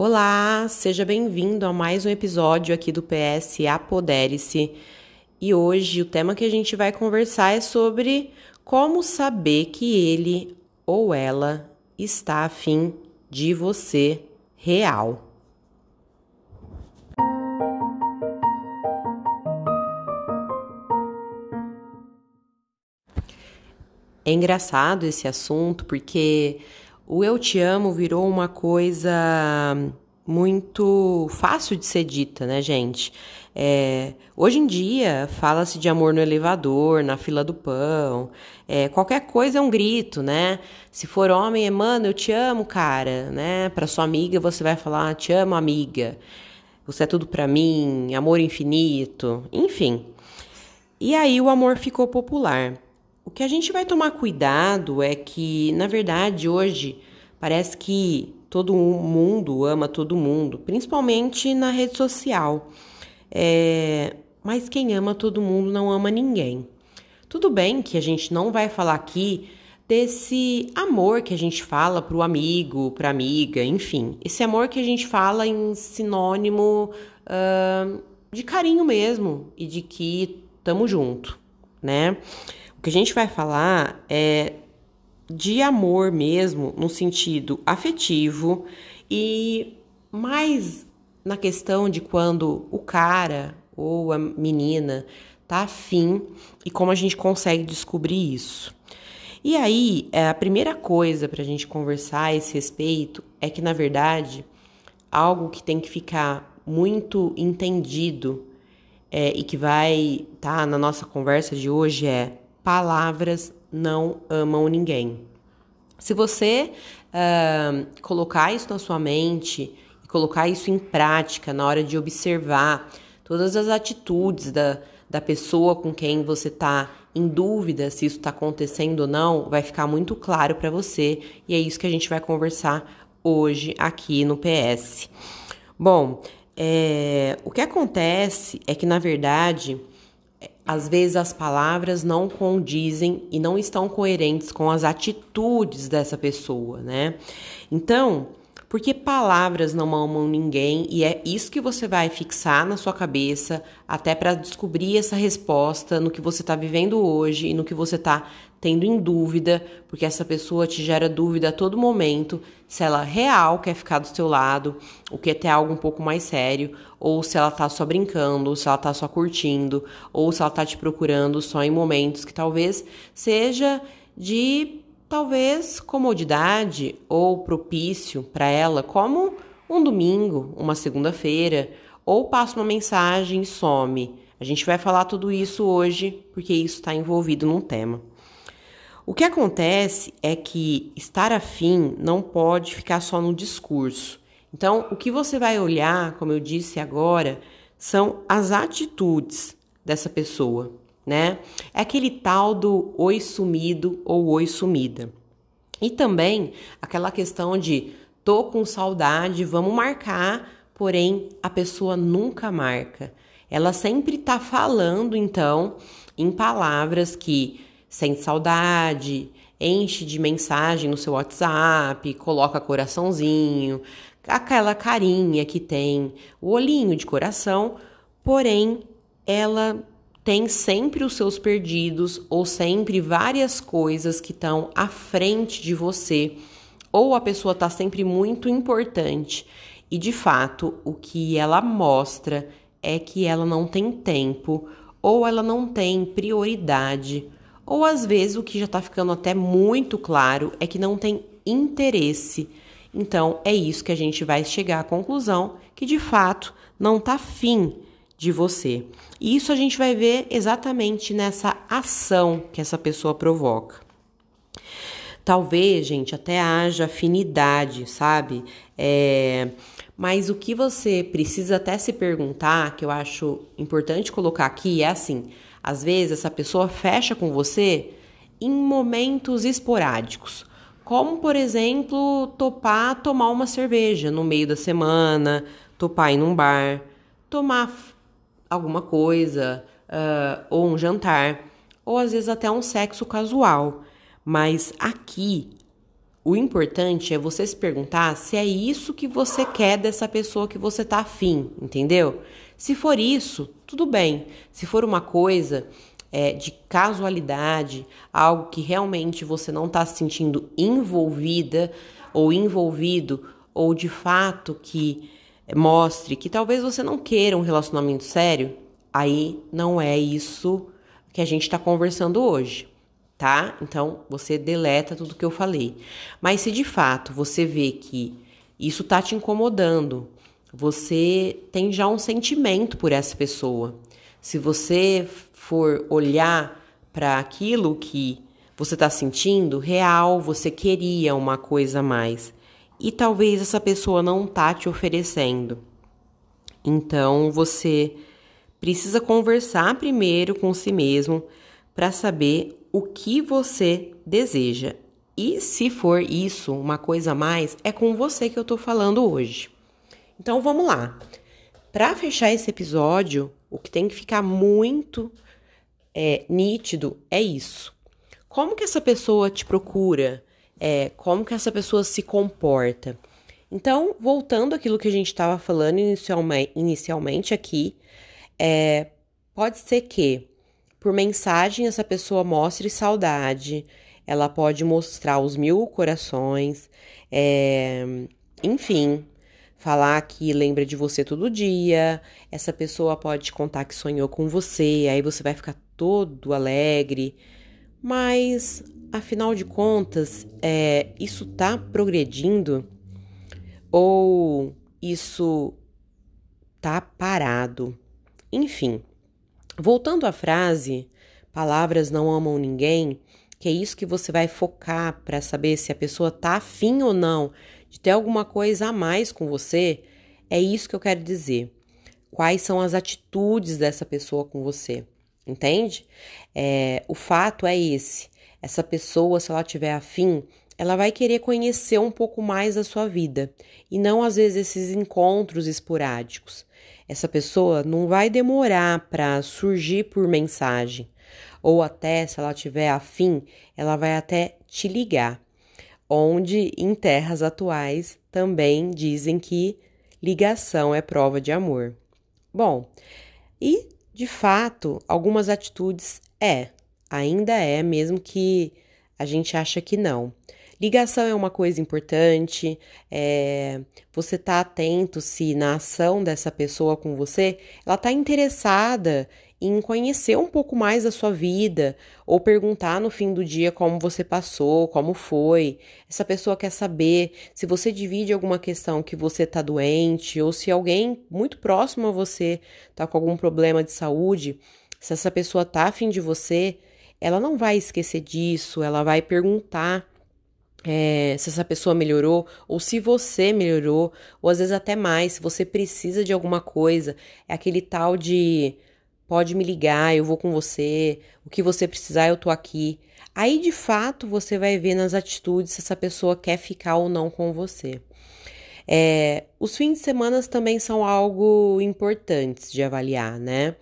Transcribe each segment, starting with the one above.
Olá, seja bem-vindo a mais um episódio aqui do PS Apodere-se. E hoje o tema que a gente vai conversar é sobre como saber que ele ou ela está afim de você real. É engraçado esse assunto porque o eu te amo virou uma coisa muito fácil de ser dita, né, gente? É, hoje em dia fala-se de amor no elevador, na fila do pão, é, qualquer coisa é um grito, né? Se for homem, é mano, eu te amo, cara, né? Para sua amiga você vai falar, te amo, amiga. Você é tudo para mim, amor infinito, enfim. E aí o amor ficou popular. O que a gente vai tomar cuidado é que, na verdade, hoje parece que todo mundo ama todo mundo, principalmente na rede social. É... Mas quem ama todo mundo não ama ninguém. Tudo bem que a gente não vai falar aqui desse amor que a gente fala para o amigo, para amiga, enfim, esse amor que a gente fala em sinônimo uh, de carinho mesmo e de que tamo junto, né? O que a gente vai falar é de amor mesmo, no sentido afetivo e mais na questão de quando o cara ou a menina tá afim e como a gente consegue descobrir isso. E aí, é, a primeira coisa para a gente conversar a esse respeito é que, na verdade, algo que tem que ficar muito entendido é, e que vai estar tá na nossa conversa de hoje é palavras não amam ninguém. Se você uh, colocar isso na sua mente e colocar isso em prática na hora de observar todas as atitudes da, da pessoa com quem você está em dúvida se isso está acontecendo ou não, vai ficar muito claro para você e é isso que a gente vai conversar hoje aqui no PS. Bom, é, o que acontece é que na verdade às vezes as palavras não condizem e não estão coerentes com as atitudes dessa pessoa, né? Então, porque palavras não amam ninguém e é isso que você vai fixar na sua cabeça até para descobrir essa resposta no que você está vivendo hoje e no que você está tendo em dúvida, porque essa pessoa te gera dúvida a todo momento se ela real quer ficar do seu lado, ou quer ter algo um pouco mais sério, ou se ela tá só brincando, ou se ela tá só curtindo, ou se ela tá te procurando só em momentos que talvez seja de talvez comodidade ou propício para ela, como um domingo, uma segunda-feira, ou passa uma mensagem e some. A gente vai falar tudo isso hoje porque isso está envolvido num tema. O que acontece é que estar afim não pode ficar só no discurso. Então, o que você vai olhar, como eu disse agora, são as atitudes dessa pessoa né? É aquele tal do oi sumido ou oi sumida. E também aquela questão de tô com saudade, vamos marcar, porém a pessoa nunca marca. Ela sempre tá falando então em palavras que sente saudade, enche de mensagem no seu WhatsApp, coloca coraçãozinho, aquela carinha que tem, o olhinho de coração, porém ela tem sempre os seus perdidos ou sempre várias coisas que estão à frente de você, ou a pessoa está sempre muito importante e de fato o que ela mostra é que ela não tem tempo ou ela não tem prioridade, ou às vezes o que já está ficando até muito claro é que não tem interesse. Então é isso que a gente vai chegar à conclusão que de fato não está fim de você. E isso a gente vai ver exatamente nessa ação que essa pessoa provoca. Talvez, gente, até haja afinidade, sabe? É, mas o que você precisa até se perguntar, que eu acho importante colocar aqui, é assim: às vezes essa pessoa fecha com você em momentos esporádicos. Como, por exemplo, topar tomar uma cerveja no meio da semana, topar ir num bar, tomar alguma coisa, uh, ou um jantar, ou às vezes até um sexo casual. Mas aqui, O importante é você se perguntar se é isso que você quer dessa pessoa que você tá afim, entendeu? Se for isso, tudo bem. Se for uma coisa é, de casualidade, algo que realmente você não está se sentindo envolvida ou envolvido, ou de fato que mostre que talvez você não queira um relacionamento sério, aí não é isso que a gente está conversando hoje tá? Então você deleta tudo que eu falei. Mas se de fato você vê que isso tá te incomodando, você tem já um sentimento por essa pessoa. Se você for olhar para aquilo que você está sentindo, real, você queria uma coisa a mais. E talvez essa pessoa não tá te oferecendo. Então você precisa conversar primeiro com si mesmo para saber o que você deseja. E se for isso, uma coisa a mais, é com você que eu tô falando hoje. Então vamos lá. Para fechar esse episódio, o que tem que ficar muito é, nítido é isso. Como que essa pessoa te procura? É, como que essa pessoa se comporta? Então, voltando àquilo que a gente estava falando inicialmente, aqui, é, pode ser que por mensagem, essa pessoa mostre saudade, ela pode mostrar os mil corações, é, enfim, falar que lembra de você todo dia. Essa pessoa pode contar que sonhou com você, aí você vai ficar todo alegre. Mas, afinal de contas, é, isso tá progredindo? Ou isso tá parado? Enfim. Voltando à frase, palavras não amam ninguém, que é isso que você vai focar para saber se a pessoa tá afim ou não de ter alguma coisa a mais com você, é isso que eu quero dizer. Quais são as atitudes dessa pessoa com você, entende? É, o fato é esse. Essa pessoa, se ela tiver afim, ela vai querer conhecer um pouco mais da sua vida e não às vezes esses encontros esporádicos. Essa pessoa não vai demorar para surgir por mensagem, ou até se ela tiver afim, ela vai até te ligar. Onde em terras atuais também dizem que ligação é prova de amor. Bom, e de fato, algumas atitudes é, ainda é, mesmo que a gente acha que não. Ligação é uma coisa importante, é, você tá atento se na ação dessa pessoa com você, ela tá interessada em conhecer um pouco mais da sua vida, ou perguntar no fim do dia como você passou, como foi. Essa pessoa quer saber se você divide alguma questão que você tá doente, ou se alguém muito próximo a você tá com algum problema de saúde, se essa pessoa tá afim de você, ela não vai esquecer disso, ela vai perguntar é, se essa pessoa melhorou, ou se você melhorou, ou às vezes até mais, se você precisa de alguma coisa, é aquele tal de pode me ligar, eu vou com você, o que você precisar, eu tô aqui. Aí de fato você vai ver nas atitudes se essa pessoa quer ficar ou não com você. É, os fins de semana também são algo importantes de avaliar, né?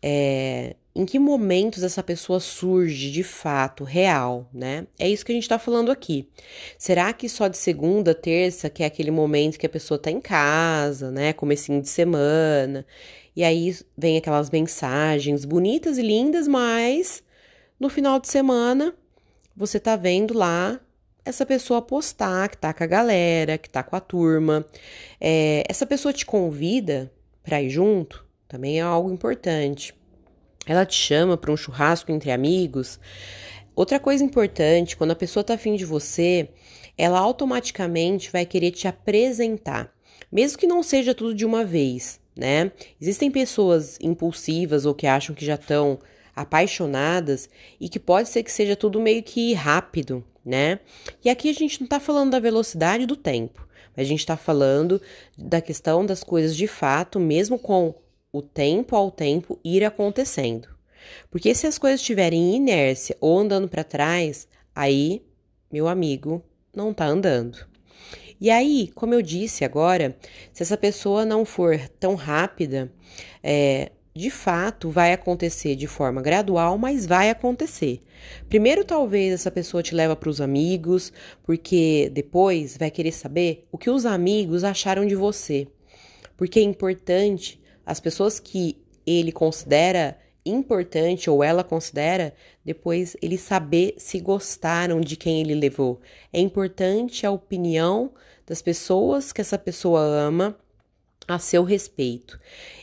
É, em que momentos essa pessoa surge de fato, real, né? É isso que a gente tá falando aqui. Será que só de segunda, terça, que é aquele momento que a pessoa tá em casa, né? Comecinho de semana, e aí vem aquelas mensagens bonitas e lindas, mas no final de semana você tá vendo lá essa pessoa postar que tá com a galera, que tá com a turma. É, essa pessoa te convida para ir junto, também é algo importante ela te chama para um churrasco entre amigos. Outra coisa importante, quando a pessoa está afim de você, ela automaticamente vai querer te apresentar, mesmo que não seja tudo de uma vez, né? Existem pessoas impulsivas ou que acham que já estão apaixonadas e que pode ser que seja tudo meio que rápido, né? E aqui a gente não está falando da velocidade do tempo, mas a gente está falando da questão das coisas de fato, mesmo com o tempo ao tempo ir acontecendo. Porque se as coisas estiverem em inércia ou andando para trás, aí, meu amigo, não tá andando. E aí, como eu disse agora, se essa pessoa não for tão rápida, é, de fato vai acontecer de forma gradual, mas vai acontecer. Primeiro, talvez essa pessoa te leva para os amigos, porque depois vai querer saber o que os amigos acharam de você. Porque é importante as pessoas que ele considera importante ou ela considera, depois ele saber se gostaram de quem ele levou. É importante a opinião das pessoas que essa pessoa ama a seu respeito.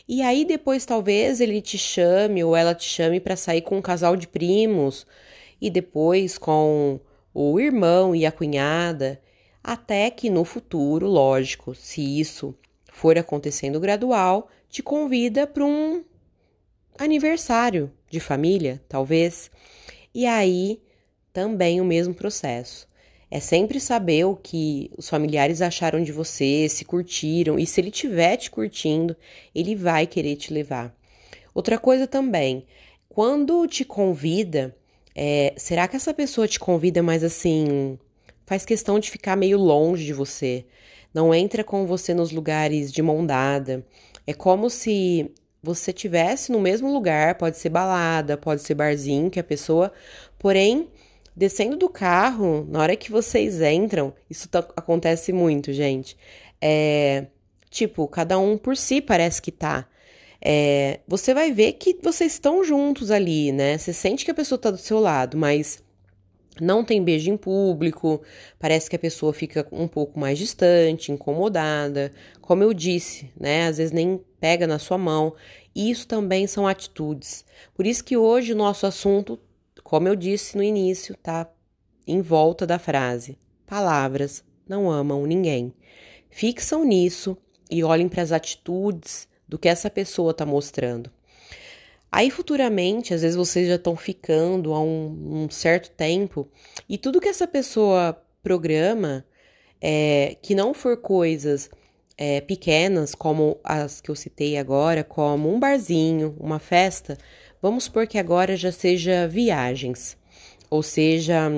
E aí depois talvez ele te chame ou ela te chame para sair com um casal de primos e depois com o irmão e a cunhada, até que no futuro, lógico, se isso for acontecendo gradual, te convida para um aniversário de família, talvez. E aí também o mesmo processo. É sempre saber o que os familiares acharam de você, se curtiram, e se ele estiver te curtindo, ele vai querer te levar. Outra coisa também, quando te convida, é, será que essa pessoa te convida mais assim, faz questão de ficar meio longe de você? Não entra com você nos lugares de mão dada. É como se você tivesse no mesmo lugar, pode ser balada, pode ser barzinho, que a pessoa, porém Descendo do carro, na hora que vocês entram, isso acontece muito, gente. É, tipo, cada um por si parece que tá. É, você vai ver que vocês estão juntos ali, né? Você sente que a pessoa tá do seu lado, mas não tem beijo em público, parece que a pessoa fica um pouco mais distante, incomodada. Como eu disse, né? Às vezes nem pega na sua mão. Isso também são atitudes. Por isso que hoje o nosso assunto como eu disse no início, tá em volta da frase: palavras não amam ninguém. Fixam nisso e olhem para as atitudes do que essa pessoa está mostrando. Aí futuramente, às vezes vocês já estão ficando há um, um, certo tempo e tudo que essa pessoa programa, é, que não for coisas é, pequenas como as que eu citei agora, como um barzinho, uma festa, Vamos supor que agora já seja viagens, ou seja,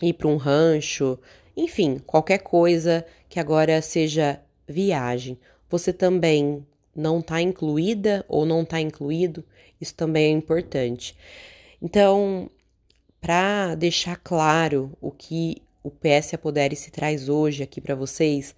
ir para um rancho, enfim, qualquer coisa que agora seja viagem. Você também não está incluída ou não está incluído, isso também é importante. Então, para deixar claro o que o PS Apodere se traz hoje aqui para vocês,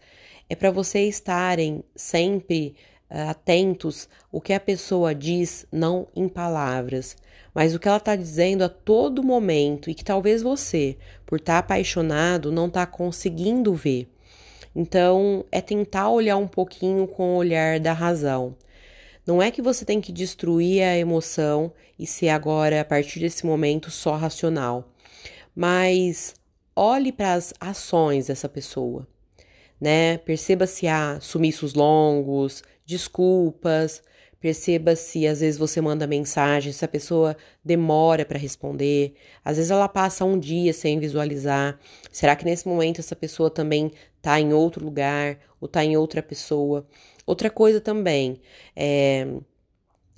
é para vocês estarem sempre eh, atentos o que a pessoa diz, não em palavras, mas o que ela está dizendo a todo momento e que talvez você, por estar tá apaixonado, não está conseguindo ver. Então, é tentar olhar um pouquinho com o olhar da razão. Não é que você tem que destruir a emoção e ser agora, a partir desse momento, só racional, mas olhe para as ações dessa pessoa, né? Perceba se há sumiços longos, desculpas, perceba se às vezes você manda mensagem, se a pessoa demora para responder, às vezes ela passa um dia sem visualizar. Será que nesse momento essa pessoa também está em outro lugar ou está em outra pessoa? Outra coisa também é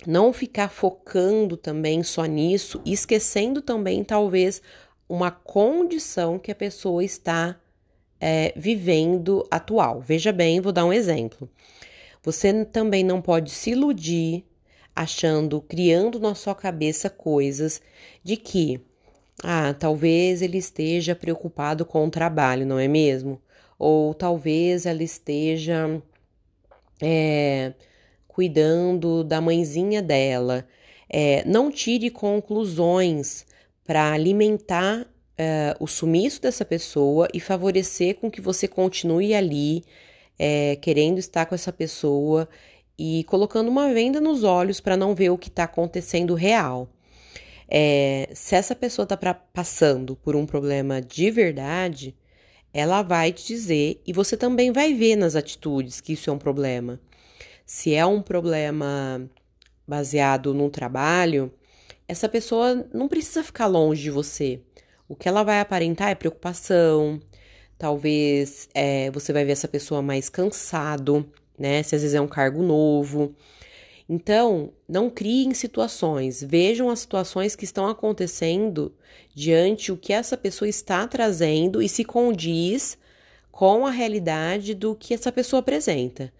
não ficar focando também só nisso, esquecendo também talvez uma condição que a pessoa está é, vivendo atual. Veja bem, vou dar um exemplo. Você também não pode se iludir achando, criando na sua cabeça coisas de que, ah, talvez ele esteja preocupado com o trabalho, não é mesmo? Ou talvez ela esteja é, cuidando da mãezinha dela. É, não tire conclusões para alimentar é, o sumiço dessa pessoa e favorecer com que você continue ali é, querendo estar com essa pessoa e colocando uma venda nos olhos para não ver o que está acontecendo real. É, se essa pessoa está passando por um problema de verdade, ela vai te dizer e você também vai ver nas atitudes que isso é um problema. Se é um problema baseado no trabalho, essa pessoa não precisa ficar longe de você. O que ela vai aparentar é preocupação, Talvez é, você vai ver essa pessoa mais cansado, né? Se às vezes é um cargo novo. Então, não criem situações, vejam as situações que estão acontecendo diante o que essa pessoa está trazendo e se condiz com a realidade do que essa pessoa apresenta.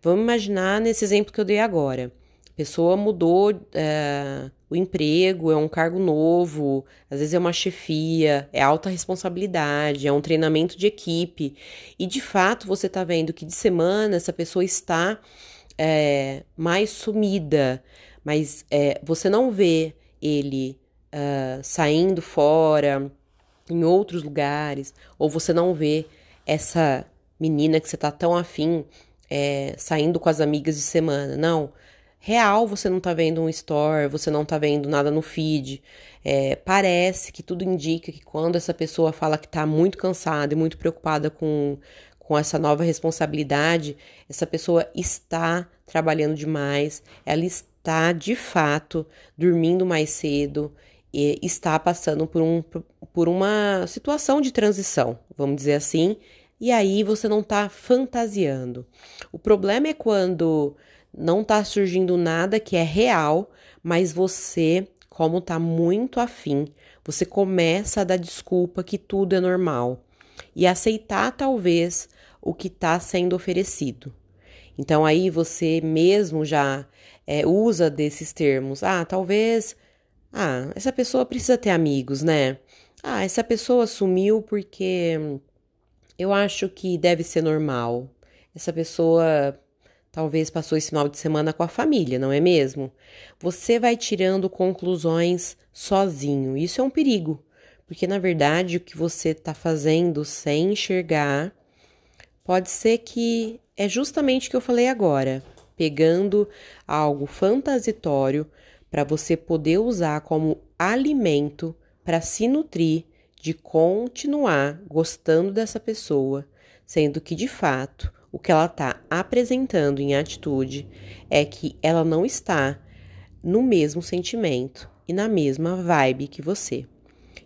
Vamos imaginar nesse exemplo que eu dei agora. A pessoa mudou é, o emprego, é um cargo novo, às vezes é uma chefia, é alta responsabilidade, é um treinamento de equipe. E de fato você está vendo que de semana essa pessoa está é, mais sumida, mas é, você não vê ele uh, saindo fora em outros lugares, ou você não vê essa menina que você tá tão afim é, saindo com as amigas de semana. Não. Real, você não tá vendo um store, você não tá vendo nada no feed. É, parece que tudo indica que quando essa pessoa fala que tá muito cansada e muito preocupada com, com essa nova responsabilidade, essa pessoa está trabalhando demais, ela está de fato dormindo mais cedo, e está passando por, um, por uma situação de transição, vamos dizer assim, e aí você não está fantasiando. O problema é quando não está surgindo nada que é real, mas você, como está muito afim, você começa a dar desculpa que tudo é normal e aceitar talvez o que está sendo oferecido. Então aí você mesmo já é, usa desses termos. Ah, talvez ah, essa pessoa precisa ter amigos, né? Ah, essa pessoa sumiu porque eu acho que deve ser normal. Essa pessoa talvez passou esse final de semana com a família, não é mesmo? Você vai tirando conclusões sozinho. Isso é um perigo, porque na verdade o que você está fazendo sem enxergar pode ser que é justamente o que eu falei agora, pegando algo fantasitório para você poder usar como alimento para se nutrir de continuar gostando dessa pessoa, sendo que de fato o que ela está apresentando em atitude é que ela não está no mesmo sentimento e na mesma vibe que você.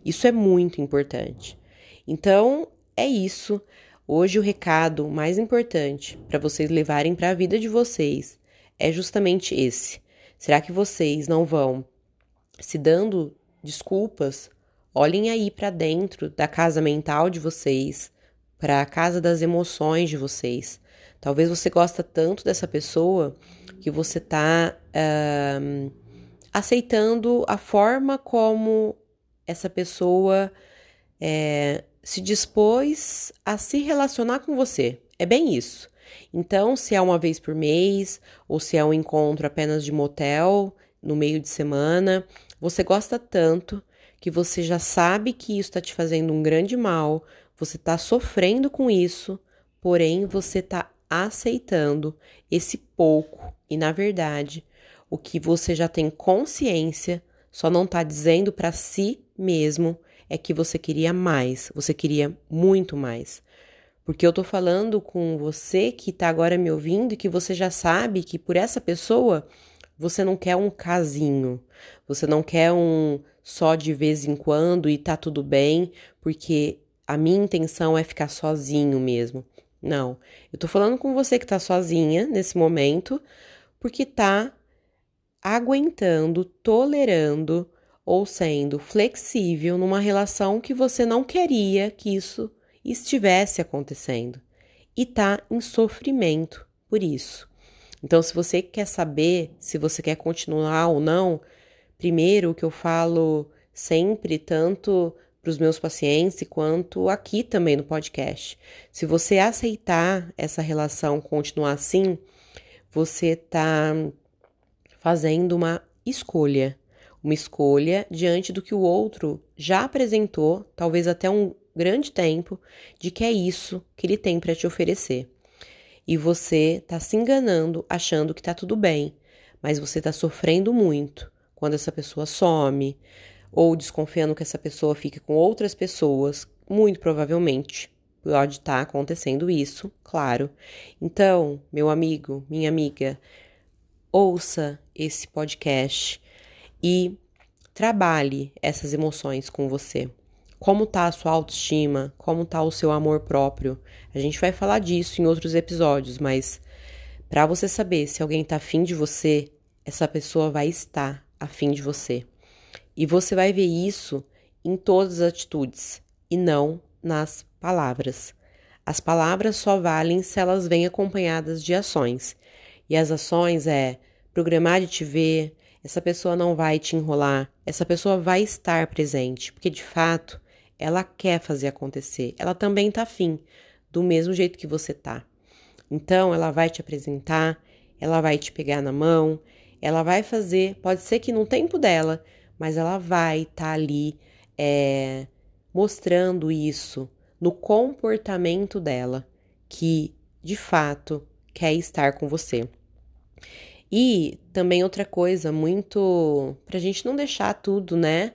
Isso é muito importante. Então, é isso. Hoje o recado mais importante para vocês levarem para a vida de vocês é justamente esse. Será que vocês não vão se dando desculpas? Olhem aí para dentro da casa mental de vocês, para a casa das emoções de vocês. Talvez você gosta tanto dessa pessoa que você está uh, aceitando a forma como essa pessoa é, se dispôs a se relacionar com você. É bem isso. Então, se é uma vez por mês ou se é um encontro apenas de motel no meio de semana, você gosta tanto que você já sabe que isso está te fazendo um grande mal, você está sofrendo com isso, porém você está aceitando esse pouco e, na verdade, o que você já tem consciência, só não está dizendo para si mesmo é que você queria mais, você queria muito mais. Porque eu tô falando com você que tá agora me ouvindo e que você já sabe que por essa pessoa você não quer um casinho, você não quer um só de vez em quando e tá tudo bem, porque a minha intenção é ficar sozinho mesmo. Não, eu tô falando com você que tá sozinha nesse momento, porque tá aguentando, tolerando ou sendo flexível numa relação que você não queria que isso estivesse acontecendo e está em sofrimento por isso. Então, se você quer saber se você quer continuar ou não, primeiro o que eu falo sempre, tanto para os meus pacientes quanto aqui também no podcast. Se você aceitar essa relação continuar assim, você está fazendo uma escolha. Uma escolha diante do que o outro já apresentou, talvez até um grande tempo de que é isso que ele tem para te oferecer. E você está se enganando, achando que está tudo bem, mas você está sofrendo muito quando essa pessoa some, ou desconfiando que essa pessoa fique com outras pessoas, muito provavelmente pode estar tá acontecendo isso, claro. Então, meu amigo, minha amiga, ouça esse podcast e trabalhe essas emoções com você como tá a sua autoestima, como tá o seu amor próprio. A gente vai falar disso em outros episódios, mas para você saber se alguém tá afim de você, essa pessoa vai estar afim de você. E você vai ver isso em todas as atitudes e não nas palavras. As palavras só valem se elas vêm acompanhadas de ações. E as ações é programar de te ver, essa pessoa não vai te enrolar, essa pessoa vai estar presente, porque de fato ela quer fazer acontecer, ela também tá afim, do mesmo jeito que você tá. Então ela vai te apresentar, ela vai te pegar na mão, ela vai fazer, pode ser que no tempo dela, mas ela vai estar tá ali é, mostrando isso no comportamento dela, que de fato quer estar com você. E também outra coisa muito. Pra gente não deixar tudo, né?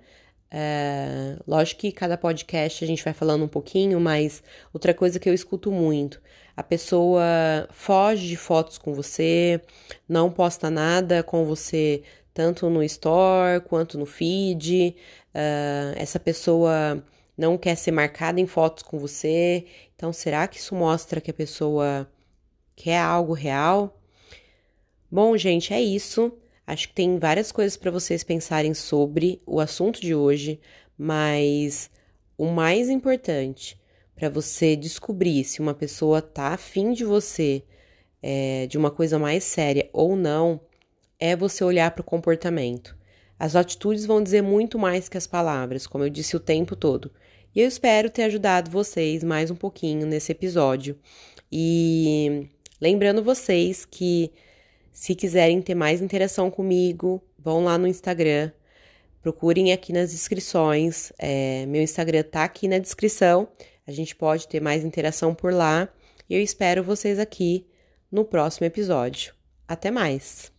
É, lógico que cada podcast a gente vai falando um pouquinho, mas outra coisa que eu escuto muito: a pessoa foge de fotos com você, não posta nada com você, tanto no store quanto no feed. Uh, essa pessoa não quer ser marcada em fotos com você. Então, será que isso mostra que a pessoa quer algo real? Bom, gente, é isso. Acho que tem várias coisas para vocês pensarem sobre o assunto de hoje, mas o mais importante para você descobrir se uma pessoa tá afim de você, é, de uma coisa mais séria ou não, é você olhar para o comportamento. As atitudes vão dizer muito mais que as palavras, como eu disse o tempo todo. E eu espero ter ajudado vocês mais um pouquinho nesse episódio. E lembrando vocês que se quiserem ter mais interação comigo, vão lá no Instagram, procurem aqui nas descrições. É, meu Instagram tá aqui na descrição. A gente pode ter mais interação por lá. E eu espero vocês aqui no próximo episódio. Até mais!